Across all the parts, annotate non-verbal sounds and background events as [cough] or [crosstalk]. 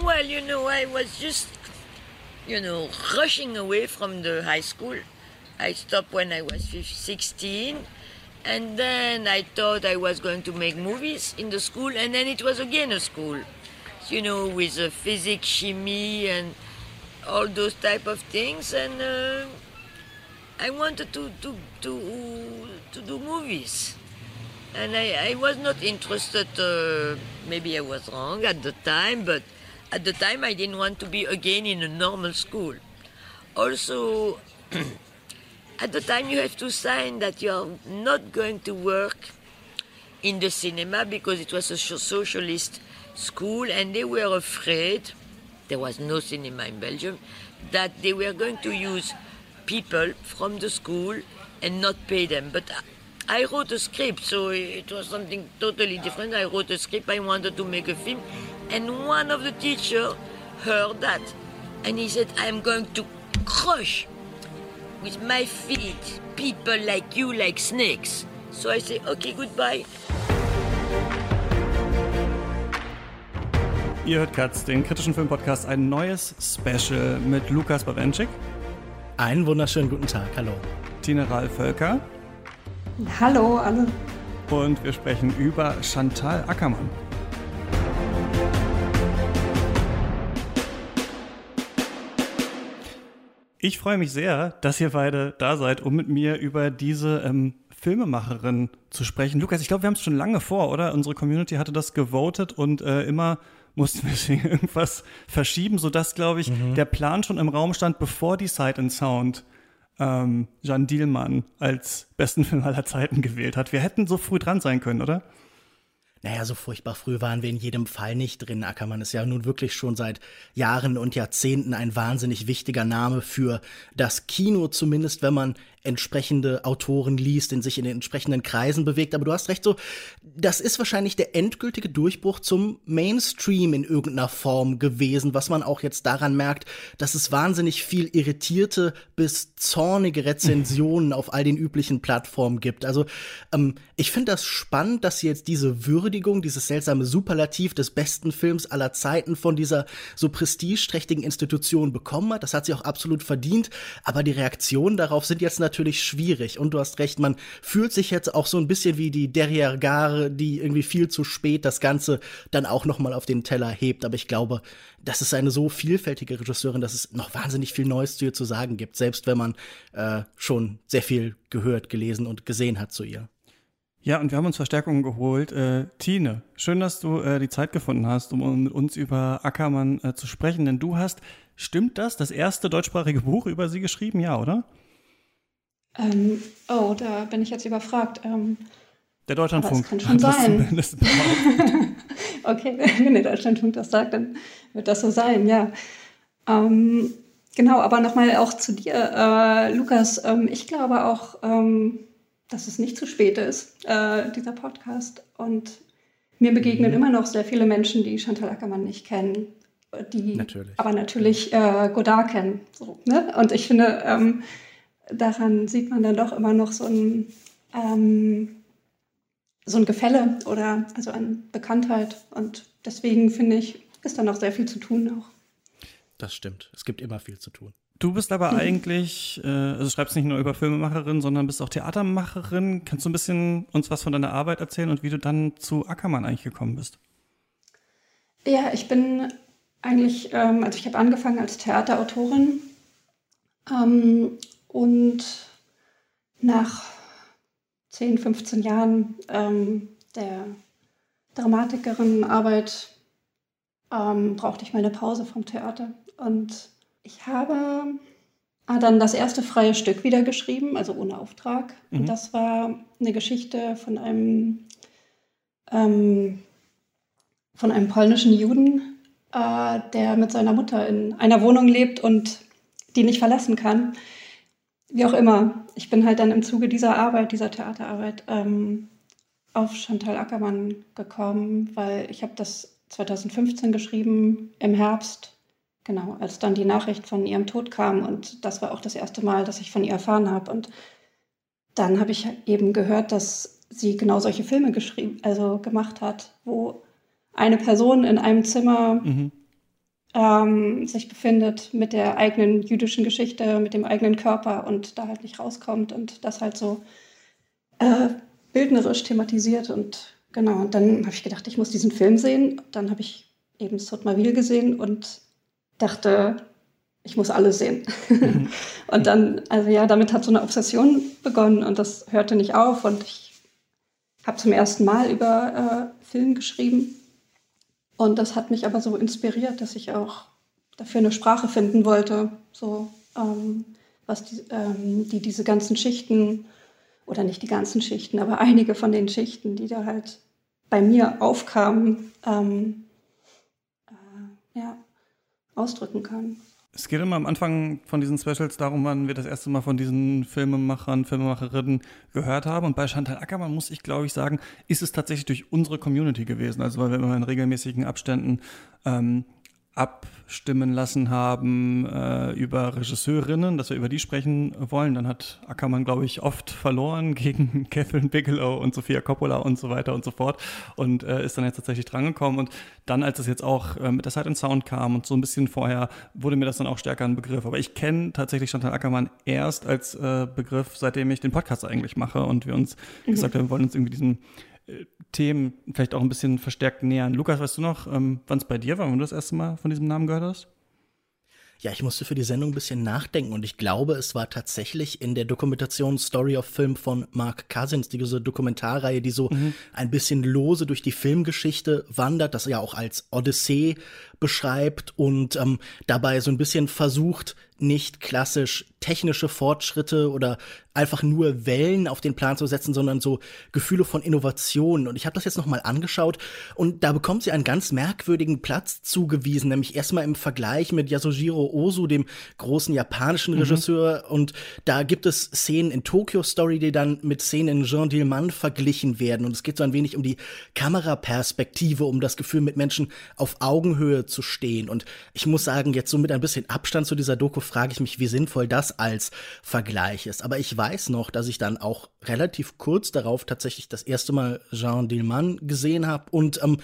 Well, you know, I was just, you know, rushing away from the high school. I stopped when I was 15, 16. And then I thought I was going to make movies in the school, and then it was again a school, you know, with uh, physics, chemie, and all those type of things. And uh, I wanted to, to, to, to do movies. And I, I was not interested, uh, maybe I was wrong at the time, but at the time I didn't want to be again in a normal school. Also, [clears throat] at the time you have to sign that you're not going to work in the cinema because it was a socialist school and they were afraid there was no cinema in belgium that they were going to use people from the school and not pay them. But i wrote a script so it was something totally different. I wrote a script. I wanted to make a film and one of the teachers heard that and he said i'm going to crush with my feet people like you like snakes. So I say, okay, goodbye. Ihr hört Katz, den kritischen Filmpodcast, ein neues Special mit Lukas Bawenschik. Einen wunderschönen guten Tag, hallo. Ralf Völker. Hallo alle. Und wir sprechen über Chantal Ackermann. Ich freue mich sehr, dass ihr beide da seid, um mit mir über diese ähm, Filmemacherin zu sprechen. Lukas, ich glaube, wir haben es schon lange vor, oder? Unsere Community hatte das gewotet und äh, immer mussten wir [laughs] irgendwas verschieben, sodass, glaube ich, mhm. der Plan schon im Raum stand, bevor die Sight and Sound ähm, Jeanne Dielmann als besten Film aller Zeiten gewählt hat. Wir hätten so früh dran sein können, oder? Naja, so furchtbar früh waren wir in jedem Fall nicht drin. Ackermann ist ja nun wirklich schon seit Jahren und Jahrzehnten ein wahnsinnig wichtiger Name für das Kino, zumindest wenn man entsprechende Autoren liest, in sich in den entsprechenden Kreisen bewegt. Aber du hast recht, so, das ist wahrscheinlich der endgültige Durchbruch zum Mainstream in irgendeiner Form gewesen, was man auch jetzt daran merkt, dass es wahnsinnig viel irritierte bis zornige Rezensionen [laughs] auf all den üblichen Plattformen gibt. Also, ähm, ich finde das spannend, dass sie jetzt diese Würdigung, dieses seltsame Superlativ des besten Films aller Zeiten von dieser so prestigeträchtigen Institution bekommen hat. Das hat sie auch absolut verdient. Aber die Reaktionen darauf sind jetzt natürlich natürlich schwierig. Und du hast recht, man fühlt sich jetzt auch so ein bisschen wie die Derrière Gare, die irgendwie viel zu spät das Ganze dann auch noch mal auf den Teller hebt. Aber ich glaube, das ist eine so vielfältige Regisseurin, dass es noch wahnsinnig viel Neues zu ihr zu sagen gibt, selbst wenn man äh, schon sehr viel gehört, gelesen und gesehen hat zu ihr. Ja, und wir haben uns Verstärkungen geholt. Äh, Tine, schön, dass du äh, die Zeit gefunden hast, um mit uns über Ackermann äh, zu sprechen. Denn du hast, stimmt das, das erste deutschsprachige Buch über sie geschrieben? Ja, oder? Ähm, oh, da bin ich jetzt überfragt. Ähm, der Deutschlandfunk. Das kann schon sein. [laughs] okay, [laughs] wenn der Deutschlandfunk das sagt, dann wird das so sein, ja. Ähm, genau, aber nochmal auch zu dir, äh, Lukas. Ähm, ich glaube auch, ähm, dass es nicht zu spät ist, äh, dieser Podcast. Und mir begegnen mhm. immer noch sehr viele Menschen, die Chantal Ackermann nicht kennen, die natürlich. aber natürlich äh, Godard kennen. So, ne? Und ich finde, ähm, daran sieht man dann doch immer noch so ein, ähm, so ein Gefälle oder also an Bekanntheit. Und deswegen finde ich, ist da noch sehr viel zu tun auch. Das stimmt. Es gibt immer viel zu tun. Du bist aber mhm. eigentlich, äh, also schreibst nicht nur über Filmemacherin, sondern bist auch Theatermacherin. Kannst du ein bisschen uns was von deiner Arbeit erzählen und wie du dann zu Ackermann eigentlich gekommen bist? Ja, ich bin eigentlich, ähm, also ich habe angefangen als Theaterautorin ähm, und nach 10, 15 Jahren ähm, der Dramatikerin-Arbeit ähm, brauchte ich meine Pause vom Theater. Und ich habe ah, dann das erste freie Stück wieder geschrieben, also ohne Auftrag. Mhm. Und das war eine Geschichte von einem, ähm, von einem polnischen Juden, äh, der mit seiner Mutter in einer Wohnung lebt und die nicht verlassen kann wie auch immer, ich bin halt dann im Zuge dieser Arbeit, dieser Theaterarbeit, ähm, auf Chantal Ackermann gekommen, weil ich habe das 2015 geschrieben, im Herbst, genau, als dann die Nachricht von ihrem Tod kam. Und das war auch das erste Mal, dass ich von ihr erfahren habe. Und dann habe ich eben gehört, dass sie genau solche Filme geschrieben, also gemacht hat, wo eine Person in einem Zimmer mhm. Ähm, sich befindet mit der eigenen jüdischen Geschichte, mit dem eigenen Körper und da halt nicht rauskommt und das halt so äh, bildnerisch thematisiert und genau. Und dann habe ich gedacht, ich muss diesen Film sehen. Dann habe ich eben Sotmaville gesehen und dachte, ich muss alles sehen. Mhm. [laughs] und dann, also ja, damit hat so eine Obsession begonnen und das hörte nicht auf und ich habe zum ersten Mal über äh, Film geschrieben und das hat mich aber so inspiriert, dass ich auch dafür eine Sprache finden wollte, so ähm, was die, ähm, die diese ganzen Schichten oder nicht die ganzen Schichten, aber einige von den Schichten, die da halt bei mir aufkamen, ähm, äh, ja, ausdrücken kann. Es geht immer am Anfang von diesen Specials darum, wann wir das erste Mal von diesen Filmemachern, Filmemacherinnen gehört haben. Und bei Chantal Ackermann muss ich, glaube ich, sagen, ist es tatsächlich durch unsere Community gewesen. Also weil wir immer in regelmäßigen Abständen ähm, abstimmen lassen haben äh, über Regisseurinnen, dass wir über die sprechen wollen. Dann hat Ackermann, glaube ich, oft verloren [laughs] gegen Catherine Bigelow und Sophia Coppola und so weiter und so fort und äh, ist dann jetzt tatsächlich drangekommen. Und dann, als es jetzt auch äh, mit der Sight and Sound kam und so ein bisschen vorher, wurde mir das dann auch stärker ein Begriff. Aber ich kenne tatsächlich Chantal Ackermann erst als äh, Begriff, seitdem ich den Podcast eigentlich mache und wir uns mhm. gesagt haben, wir wollen uns irgendwie diesen Themen vielleicht auch ein bisschen verstärkt nähern. Lukas, weißt du noch, ähm, wann es bei dir war, wenn du das erste Mal von diesem Namen gehört hast? Ja, ich musste für die Sendung ein bisschen nachdenken und ich glaube, es war tatsächlich in der Dokumentation Story of Film von Mark Cousins, diese Dokumentarreihe, die so mhm. ein bisschen lose durch die Filmgeschichte wandert, das ja auch als Odyssee beschreibt und ähm, dabei so ein bisschen versucht, nicht klassisch technische Fortschritte oder einfach nur Wellen auf den Plan zu setzen, sondern so Gefühle von Innovation. Und ich habe das jetzt nochmal angeschaut und da bekommt sie einen ganz merkwürdigen Platz zugewiesen, nämlich erstmal im Vergleich mit Yasujiro Ozu, dem großen japanischen mhm. Regisseur. Und da gibt es Szenen in Tokyo Story, die dann mit Szenen in Jean Dillman verglichen werden. Und es geht so ein wenig um die Kameraperspektive, um das Gefühl, mit Menschen auf Augenhöhe zu stehen. Und ich muss sagen, jetzt so mit ein bisschen Abstand zu dieser Doku frage ich mich, wie sinnvoll das als Vergleich ist. Aber ich weiß noch, dass ich dann auch relativ kurz darauf tatsächlich das erste Mal Jean Dillman gesehen habe und ähm,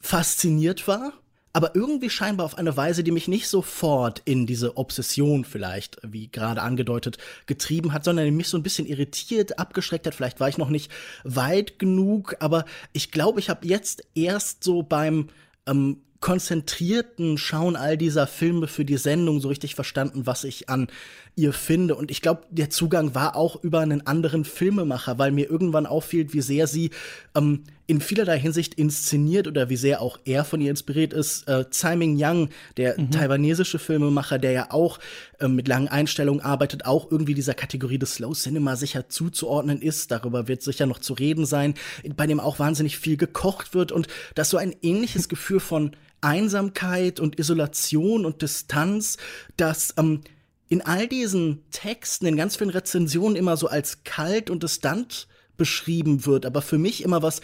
fasziniert war aber irgendwie scheinbar auf eine Weise, die mich nicht sofort in diese Obsession vielleicht, wie gerade angedeutet, getrieben hat, sondern die mich so ein bisschen irritiert, abgeschreckt hat. Vielleicht war ich noch nicht weit genug, aber ich glaube, ich habe jetzt erst so beim ähm, konzentrierten Schauen all dieser Filme für die Sendung so richtig verstanden, was ich an ihr finde. Und ich glaube, der Zugang war auch über einen anderen Filmemacher, weil mir irgendwann auffiel, wie sehr sie ähm, in vielerlei Hinsicht inszeniert oder wie sehr auch er von ihr inspiriert ist. Äh, Tsai Ming Yang, der mhm. taiwanesische Filmemacher, der ja auch äh, mit langen Einstellungen arbeitet, auch irgendwie dieser Kategorie des Slow Cinema sicher zuzuordnen ist. Darüber wird sicher noch zu reden sein, bei dem auch wahnsinnig viel gekocht wird und das so ein ähnliches Gefühl von Einsamkeit und Isolation und Distanz, das ähm, in all diesen Texten, in ganz vielen Rezensionen immer so als kalt und distant beschrieben wird, aber für mich immer was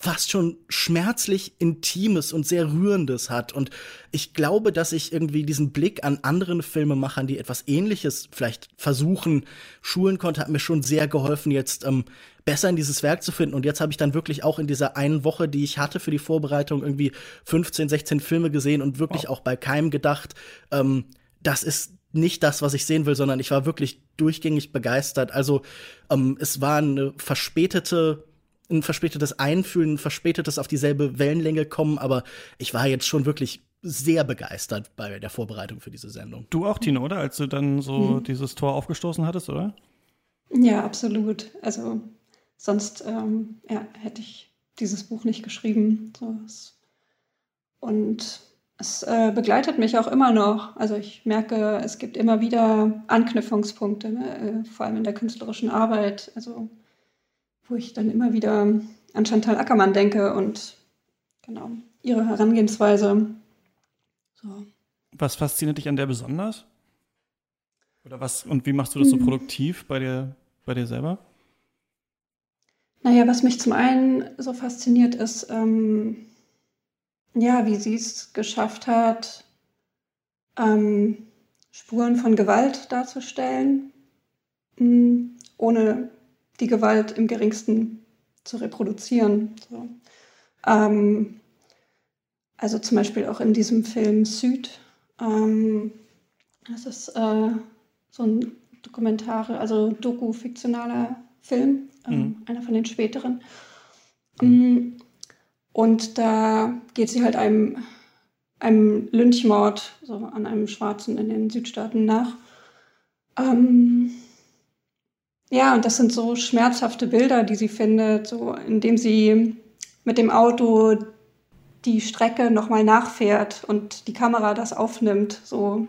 fast schon schmerzlich Intimes und sehr Rührendes hat. Und ich glaube, dass ich irgendwie diesen Blick an anderen Filmemachern, die etwas Ähnliches vielleicht versuchen, schulen konnte, hat mir schon sehr geholfen, jetzt ähm, besser in dieses Werk zu finden. Und jetzt habe ich dann wirklich auch in dieser einen Woche, die ich hatte für die Vorbereitung, irgendwie 15, 16 Filme gesehen und wirklich wow. auch bei keinem gedacht, ähm, das ist nicht das, was ich sehen will, sondern ich war wirklich durchgängig begeistert. Also ähm, es war eine verspätete ein verspätetes Einfühlen, ein verspätetes auf dieselbe Wellenlänge kommen, aber ich war jetzt schon wirklich sehr begeistert bei der Vorbereitung für diese Sendung. Du auch, Tino, oder? Als du dann so mhm. dieses Tor aufgestoßen hattest, oder? Ja, absolut. Also sonst ähm, ja, hätte ich dieses Buch nicht geschrieben. So, und es äh, begleitet mich auch immer noch. Also ich merke, es gibt immer wieder Anknüpfungspunkte, ne? äh, vor allem in der künstlerischen Arbeit. Also wo ich dann immer wieder an Chantal Ackermann denke und genau ihre Herangehensweise. So. Was fasziniert dich an der besonders? Oder was und wie machst du das so hm. produktiv bei dir, bei dir selber? Naja, was mich zum einen so fasziniert ist, ähm, ja, wie sie es geschafft hat, ähm, Spuren von Gewalt darzustellen, mh, hm, ohne die Gewalt im geringsten zu reproduzieren. So. Ähm, also zum Beispiel auch in diesem Film Süd. Ähm, das ist äh, so ein Dokumentare, also Doku-fiktionaler Film, ähm, mhm. einer von den späteren. Mhm. Und da geht sie halt einem, einem Lynchmord, so an einem Schwarzen in den Südstaaten nach. Ähm, ja, und das sind so schmerzhafte Bilder, die sie findet, so indem sie mit dem Auto die Strecke nochmal nachfährt und die Kamera das aufnimmt, so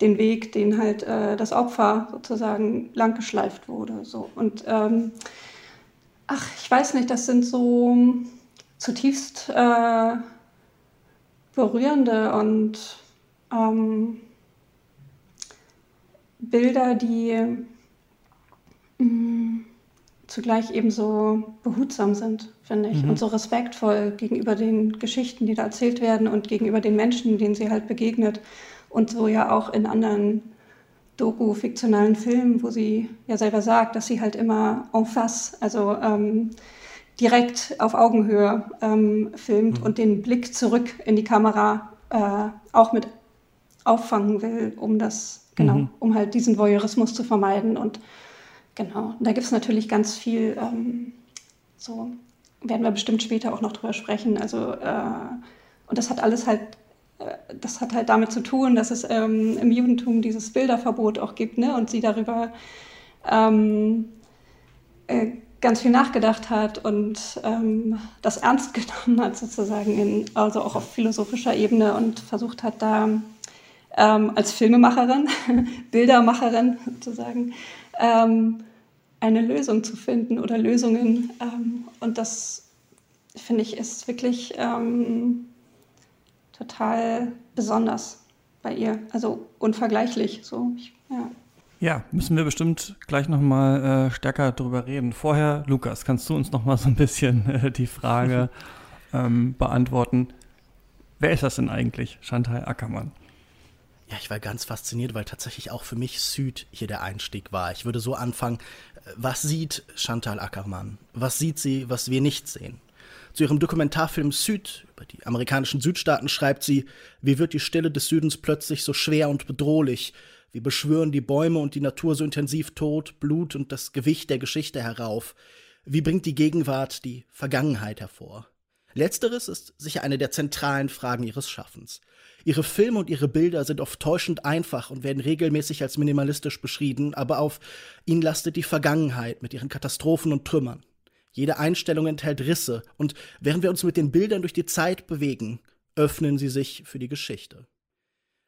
den Weg, den halt äh, das Opfer sozusagen langgeschleift wurde. So. Und ähm, ach, ich weiß nicht, das sind so zutiefst äh, berührende und ähm, Bilder, die mh, mm, zugleich eben so behutsam sind, finde ich, mhm. und so respektvoll gegenüber den Geschichten, die da erzählt werden und gegenüber den Menschen, denen sie halt begegnet. Und so ja auch in anderen Doku-fiktionalen Filmen, wo sie ja selber sagt, dass sie halt immer en face, also ähm, direkt auf Augenhöhe ähm, filmt mhm. und den Blick zurück in die Kamera äh, auch mit auffangen will, um das, genau, mhm. um halt diesen Voyeurismus zu vermeiden. Und genau, und da gibt es natürlich ganz viel, ähm, so werden wir bestimmt später auch noch drüber sprechen. Also, äh, und das hat alles halt äh, das hat halt damit zu tun, dass es ähm, im Judentum dieses Bilderverbot auch gibt ne? und sie darüber ähm, äh, ganz viel nachgedacht hat und ähm, das ernst [laughs] genommen hat sozusagen, in, also auch auf philosophischer Ebene und versucht hat da ähm, als Filmemacherin, [laughs] Bildermacherin sozusagen, ähm, eine Lösung zu finden oder Lösungen. Ähm, und das finde ich ist wirklich total besonders bei ihr, also unvergleichlich. So, ich, ja. Ja, müssen wir bestimmt gleich nochmal äh, stärker drüber reden. Vorher, Lukas, kannst du uns nochmal so ein bisschen äh, die Frage [laughs] ähm, beantworten? Wer ist das denn eigentlich, Chantal Ackermann? Ja, ich war ganz fasziniert, weil tatsächlich auch für mich Süd hier der Einstieg war. Ich würde so anfangen, äh, was sieht Chantal Ackermann? Was sieht sie, was wir nicht sehen? Zu ihrem Dokumentarfilm Süd über die amerikanischen Südstaaten schreibt sie, wie wird die Stille des Südens plötzlich so schwer und bedrohlich? Wie beschwören die Bäume und die Natur so intensiv Tod, Blut und das Gewicht der Geschichte herauf? Wie bringt die Gegenwart die Vergangenheit hervor? Letzteres ist sicher eine der zentralen Fragen ihres Schaffens. Ihre Filme und ihre Bilder sind oft täuschend einfach und werden regelmäßig als minimalistisch beschrieben, aber auf ihnen lastet die Vergangenheit mit ihren Katastrophen und Trümmern. Jede Einstellung enthält Risse, und während wir uns mit den Bildern durch die Zeit bewegen, öffnen sie sich für die Geschichte.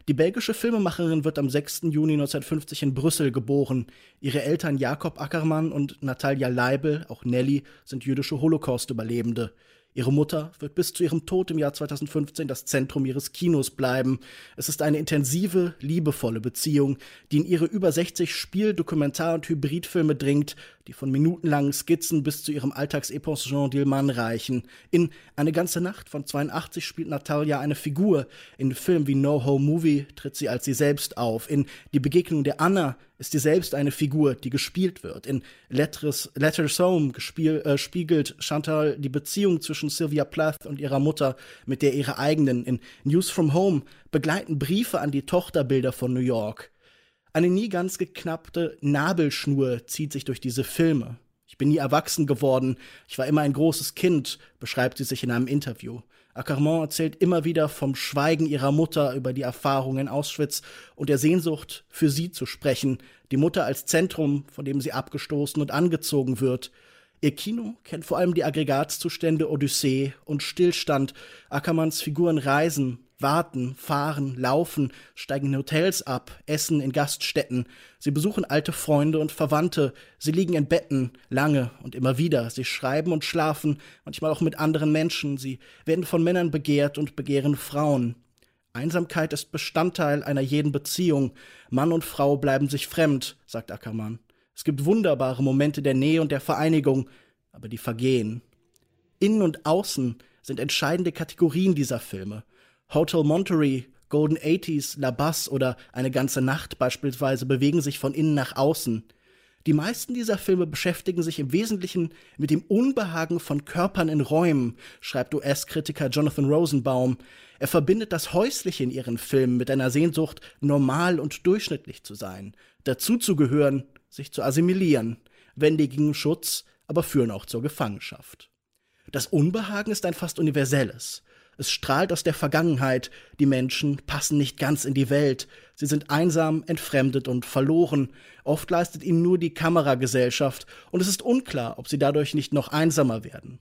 Die belgische Filmemacherin wird am 6. Juni 1950 in Brüssel geboren. Ihre Eltern Jakob Ackermann und Natalia Leibel, auch Nelly, sind jüdische Holocaust-Überlebende. Ihre Mutter wird bis zu ihrem Tod im Jahr 2015 das Zentrum ihres Kinos bleiben. Es ist eine intensive, liebevolle Beziehung, die in ihre über 60 Spiel-, Dokumentar- und Hybridfilme dringt, die von minutenlangen Skizzen bis zu ihrem Alltagsepos Jean Dillman reichen. In Eine ganze Nacht von 82 spielt Natalia eine Figur. In Filmen wie No Home Movie tritt sie als sie selbst auf. In Die Begegnung der Anna ist sie selbst eine Figur, die gespielt wird. In Letters, Letters Home gespiel, äh, spiegelt Chantal die Beziehung zwischen Sylvia Plath und ihrer Mutter mit der ihrer eigenen. In News from Home begleiten Briefe an die Tochterbilder von New York. Eine nie ganz geknappte Nabelschnur zieht sich durch diese Filme. Ich bin nie erwachsen geworden, ich war immer ein großes Kind, beschreibt sie sich in einem Interview. Ackermann erzählt immer wieder vom Schweigen ihrer Mutter über die Erfahrung in Auschwitz und der Sehnsucht, für sie zu sprechen, die Mutter als Zentrum, von dem sie abgestoßen und angezogen wird. Ihr Kino kennt vor allem die Aggregatzustände Odyssee und Stillstand. Ackermanns Figuren reisen, warten, fahren, laufen, steigen in Hotels ab, essen in Gaststätten. Sie besuchen alte Freunde und Verwandte. Sie liegen in Betten, lange und immer wieder. Sie schreiben und schlafen, manchmal auch mit anderen Menschen. Sie werden von Männern begehrt und begehren Frauen. Einsamkeit ist Bestandteil einer jeden Beziehung. Mann und Frau bleiben sich fremd, sagt Ackermann. Es gibt wunderbare Momente der Nähe und der Vereinigung, aber die vergehen. Innen und Außen sind entscheidende Kategorien dieser Filme. Hotel Monterey, Golden 80s, La Basse oder Eine ganze Nacht beispielsweise bewegen sich von innen nach außen. Die meisten dieser Filme beschäftigen sich im Wesentlichen mit dem Unbehagen von Körpern in Räumen, schreibt US-Kritiker Jonathan Rosenbaum. Er verbindet das Häusliche in ihren Filmen mit einer Sehnsucht, normal und durchschnittlich zu sein, dazuzugehören, sich zu assimilieren, wende gegen Schutz, aber führen auch zur Gefangenschaft. Das Unbehagen ist ein fast universelles. Es strahlt aus der Vergangenheit. Die Menschen passen nicht ganz in die Welt. Sie sind einsam, entfremdet und verloren. Oft leistet ihnen nur die Kameragesellschaft und es ist unklar, ob sie dadurch nicht noch einsamer werden.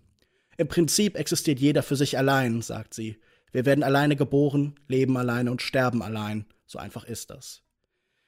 Im Prinzip existiert jeder für sich allein, sagt sie. Wir werden alleine geboren, leben alleine und sterben allein. So einfach ist das.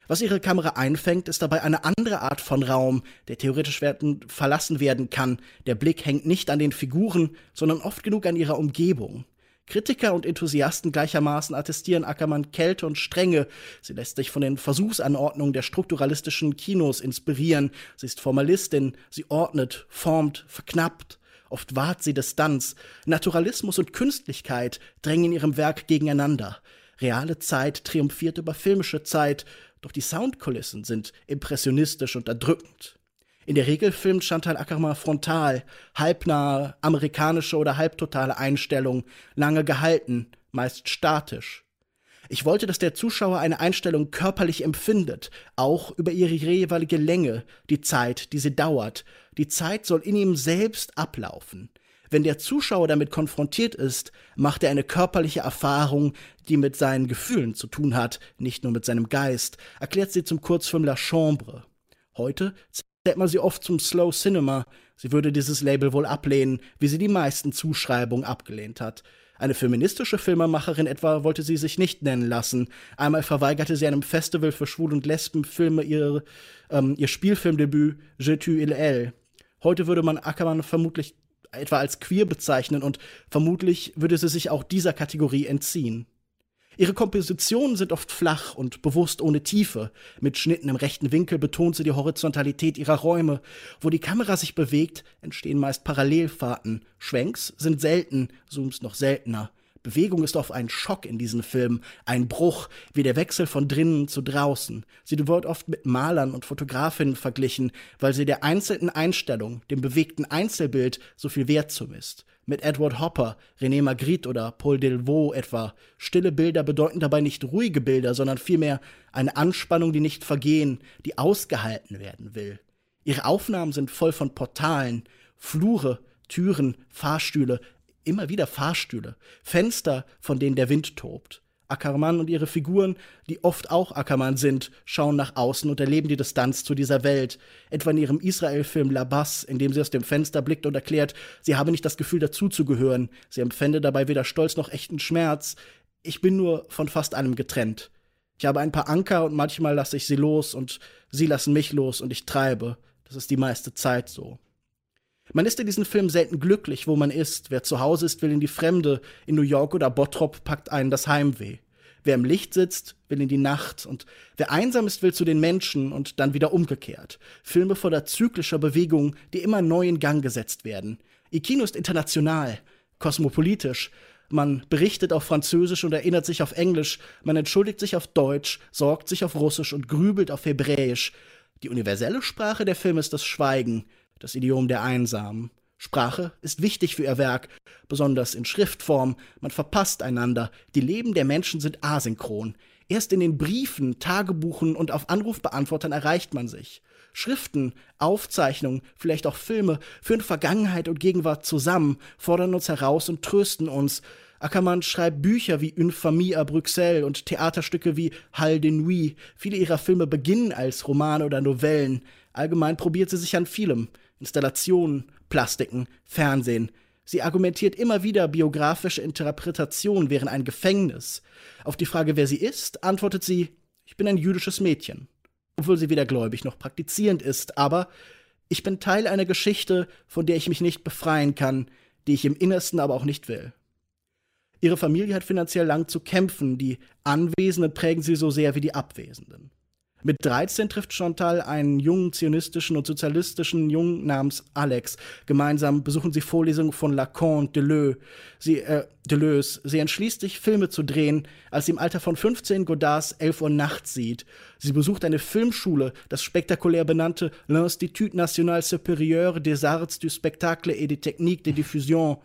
Was ihre Kamera einfängt, ist dabei eine andere Art von Raum, der theoretisch werden, verlassen werden kann. Der Blick hängt nicht an den Figuren, sondern oft genug an ihrer Umgebung. Kritiker und Enthusiasten gleichermaßen attestieren Ackermann Kälte und Strenge. Sie lässt sich von den Versuchsanordnungen der strukturalistischen Kinos inspirieren. Sie ist Formalistin, sie ordnet, formt, verknappt. Oft wahrt sie Distanz. Naturalismus und Künstlichkeit drängen in ihrem Werk gegeneinander. Reale Zeit triumphiert über filmische Zeit, doch die Soundkulissen sind impressionistisch und erdrückend. In der Regel filmt Chantal Ackermann frontal, halbnahe, amerikanische oder halbtotale Einstellungen, lange gehalten, meist statisch. Ich wollte, dass der Zuschauer eine Einstellung körperlich empfindet, auch über ihre jeweilige Länge, die Zeit, die sie dauert. Die Zeit soll in ihm selbst ablaufen. Wenn der Zuschauer damit konfrontiert ist, macht er eine körperliche Erfahrung, die mit seinen Gefühlen zu tun hat, nicht nur mit seinem Geist, erklärt sie zum Kurzfilm La Chambre. Heute zählt man sie oft zum Slow Cinema. Sie würde dieses Label wohl ablehnen, wie sie die meisten Zuschreibungen abgelehnt hat. Eine feministische Filmemacherin etwa wollte sie sich nicht nennen lassen. Einmal verweigerte sie einem Festival für Schwul- und Lesbenfilme ihr, ähm, ihr Spielfilmdebüt Je tue il elle. Heute würde man Ackermann vermutlich etwa als queer bezeichnen und vermutlich würde sie sich auch dieser Kategorie entziehen. Ihre Kompositionen sind oft flach und bewusst ohne Tiefe. Mit Schnitten im rechten Winkel betont sie die Horizontalität ihrer Räume. Wo die Kamera sich bewegt, entstehen meist Parallelfahrten. Schwenks sind selten, Zooms noch seltener. Bewegung ist oft ein Schock in diesen Filmen, ein Bruch, wie der Wechsel von drinnen zu draußen. Sie wird oft mit Malern und Fotografinnen verglichen, weil sie der einzelnen Einstellung, dem bewegten Einzelbild, so viel Wert zumisst. Mit Edward Hopper, René Magritte oder Paul Delvaux etwa. Stille Bilder bedeuten dabei nicht ruhige Bilder, sondern vielmehr eine Anspannung, die nicht vergehen, die ausgehalten werden will. Ihre Aufnahmen sind voll von Portalen, Flure, Türen, Fahrstühle, immer wieder Fahrstühle, Fenster, von denen der Wind tobt. Ackermann und ihre Figuren, die oft auch Ackermann sind, schauen nach außen und erleben die Distanz zu dieser Welt. Etwa in ihrem Israel-Film La Basse, in dem sie aus dem Fenster blickt und erklärt, sie habe nicht das Gefühl dazuzugehören. Sie empfände dabei weder Stolz noch echten Schmerz. Ich bin nur von fast allem getrennt. Ich habe ein paar Anker und manchmal lasse ich sie los und sie lassen mich los und ich treibe. Das ist die meiste Zeit so. Man ist in diesem Film selten glücklich, wo man ist. Wer zu Hause ist, will in die Fremde. In New York oder Bottrop packt einen das Heimweh. Wer im Licht sitzt, will in die Nacht. Und wer einsam ist, will zu den Menschen und dann wieder umgekehrt. Filme voller zyklischer Bewegung, die immer neu in Gang gesetzt werden. Ihr Kino ist international, kosmopolitisch. Man berichtet auf Französisch und erinnert sich auf Englisch. Man entschuldigt sich auf Deutsch, sorgt sich auf Russisch und grübelt auf Hebräisch. Die universelle Sprache der Filme ist das Schweigen das Idiom der Einsamen. Sprache ist wichtig für ihr Werk, besonders in Schriftform. Man verpasst einander. Die Leben der Menschen sind asynchron. Erst in den Briefen, Tagebuchen und auf Anrufbeantwortern erreicht man sich. Schriften, Aufzeichnungen, vielleicht auch Filme führen Vergangenheit und Gegenwart zusammen, fordern uns heraus und trösten uns. Ackermann schreibt Bücher wie Infamie à Bruxelles und Theaterstücke wie Hall de Nuit. Viele ihrer Filme beginnen als Romane oder Novellen. Allgemein probiert sie sich an vielem. Installationen, Plastiken, Fernsehen. Sie argumentiert immer wieder biografische Interpretation wären ein Gefängnis. Auf die Frage, wer sie ist, antwortet sie, ich bin ein jüdisches Mädchen. Obwohl sie weder gläubig noch praktizierend ist, aber ich bin Teil einer Geschichte, von der ich mich nicht befreien kann, die ich im Innersten aber auch nicht will. Ihre Familie hat finanziell lang zu kämpfen, die Anwesenden prägen sie so sehr wie die Abwesenden. Mit 13 trifft Chantal einen jungen zionistischen und sozialistischen Jungen namens Alex. Gemeinsam besuchen sie Vorlesungen von Lacan, Deleuze. Sie, äh, Deleuze. Sie entschließt sich, Filme zu drehen, als sie im Alter von 15 Godards 11 Uhr nachts sieht. Sie besucht eine Filmschule, das spektakulär benannte L'Institut National Supérieur des Arts du Spectacle et des Techniques de Diffusion.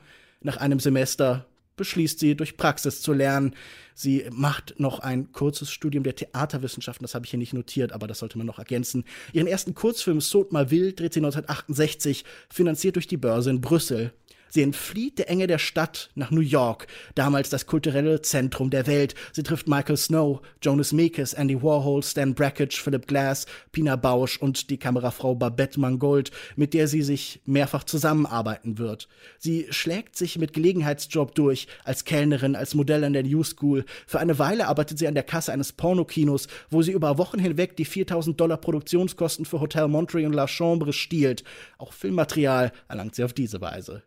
Nach einem Semester beschließt sie, durch Praxis zu lernen. Sie macht noch ein kurzes Studium der Theaterwissenschaften, das habe ich hier nicht notiert, aber das sollte man noch ergänzen. Ihren ersten Kurzfilm Sod mal wild dreht sie 1968, finanziert durch die Börse in Brüssel. Sie entflieht der Enge der Stadt nach New York, damals das kulturelle Zentrum der Welt. Sie trifft Michael Snow, Jonas Meekes, Andy Warhol, Stan Brakhage, Philip Glass, Pina Bausch und die Kamerafrau Babette Mangold, mit der sie sich mehrfach zusammenarbeiten wird. Sie schlägt sich mit Gelegenheitsjob durch, als Kellnerin, als Modell an der New School. Für eine Weile arbeitet sie an der Kasse eines Pornokinos, wo sie über Wochen hinweg die 4000 Dollar Produktionskosten für Hotel Montreal und La Chambre stiehlt. Auch Filmmaterial erlangt sie auf diese Weise.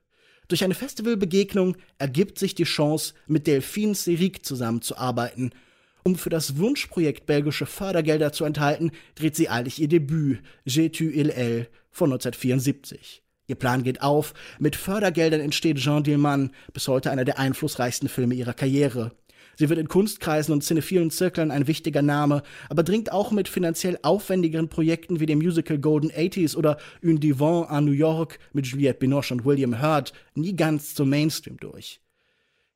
Durch eine Festivalbegegnung ergibt sich die Chance, mit Delphine Seyrig zusammenzuarbeiten. Um für das Wunschprojekt belgische Fördergelder zu enthalten, dreht sie eilig ihr Debüt, J'ai tu il elle, von 1974. Ihr Plan geht auf, mit Fördergeldern entsteht Jean Dillman, bis heute einer der einflussreichsten Filme ihrer Karriere. Sie wird in Kunstkreisen und cinephilen Zirkeln ein wichtiger Name, aber dringt auch mit finanziell aufwendigeren Projekten wie dem Musical Golden 80s oder Un Divan à New York mit Juliette Binoche und William Hurt nie ganz zum Mainstream durch.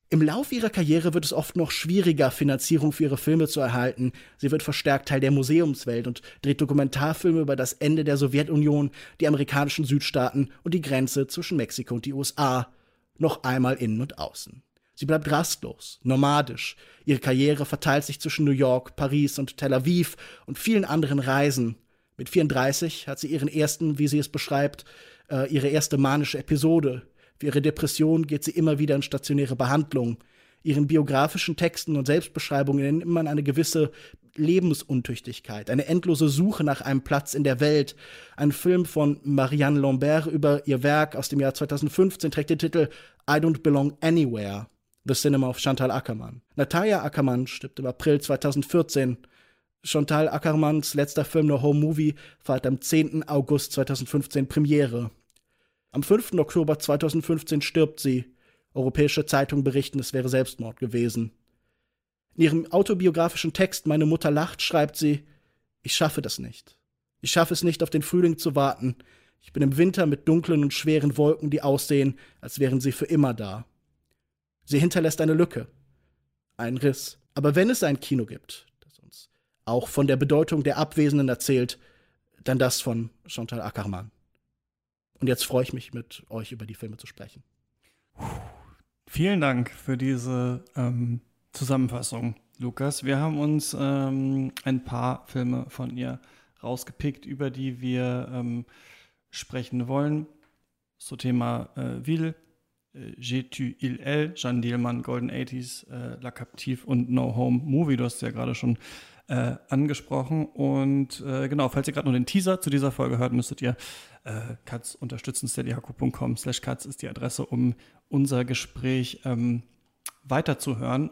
Im Lauf ihrer Karriere wird es oft noch schwieriger, Finanzierung für ihre Filme zu erhalten. Sie wird verstärkt Teil der Museumswelt und dreht Dokumentarfilme über das Ende der Sowjetunion, die amerikanischen Südstaaten und die Grenze zwischen Mexiko und die USA. Noch einmal innen und außen. Sie bleibt rastlos, nomadisch. Ihre Karriere verteilt sich zwischen New York, Paris und Tel Aviv und vielen anderen Reisen. Mit 34 hat sie ihren ersten, wie sie es beschreibt, äh, ihre erste manische Episode. Für ihre Depression geht sie immer wieder in stationäre Behandlung. Ihren biografischen Texten und Selbstbeschreibungen nimmt man eine gewisse Lebensuntüchtigkeit, eine endlose Suche nach einem Platz in der Welt. Ein Film von Marianne Lambert über ihr Werk aus dem Jahr 2015 trägt den Titel I Don't Belong Anywhere. The Cinema of Chantal Ackermann. Natalia Ackermann stirbt im April 2014. Chantal Ackermanns letzter Film No Home Movie feiert am 10. August 2015 Premiere. Am 5. Oktober 2015 stirbt sie. Europäische Zeitungen berichten, es wäre Selbstmord gewesen. In ihrem autobiografischen Text Meine Mutter lacht schreibt sie, ich schaffe das nicht. Ich schaffe es nicht, auf den Frühling zu warten. Ich bin im Winter mit dunklen und schweren Wolken, die aussehen, als wären sie für immer da. Sie hinterlässt eine Lücke, einen Riss. Aber wenn es ein Kino gibt, das uns auch von der Bedeutung der Abwesenden erzählt, dann das von Chantal Ackermann. Und jetzt freue ich mich, mit euch über die Filme zu sprechen. Vielen Dank für diese ähm, Zusammenfassung, Lukas. Wir haben uns ähm, ein paar Filme von ihr rausgepickt, über die wir ähm, sprechen wollen. So Thema äh, Will, äh, J'ai tu il elle, Jeanne Dielmann, Golden 80s, äh, La Captive und No Home Movie. Du hast ja gerade schon äh, angesprochen. Und äh, genau, falls ihr gerade noch den Teaser zu dieser Folge hört, müsstet ihr äh, Katz unterstützen. steadyhaku.com slash Katz ist die Adresse, um unser Gespräch ähm, weiterzuhören.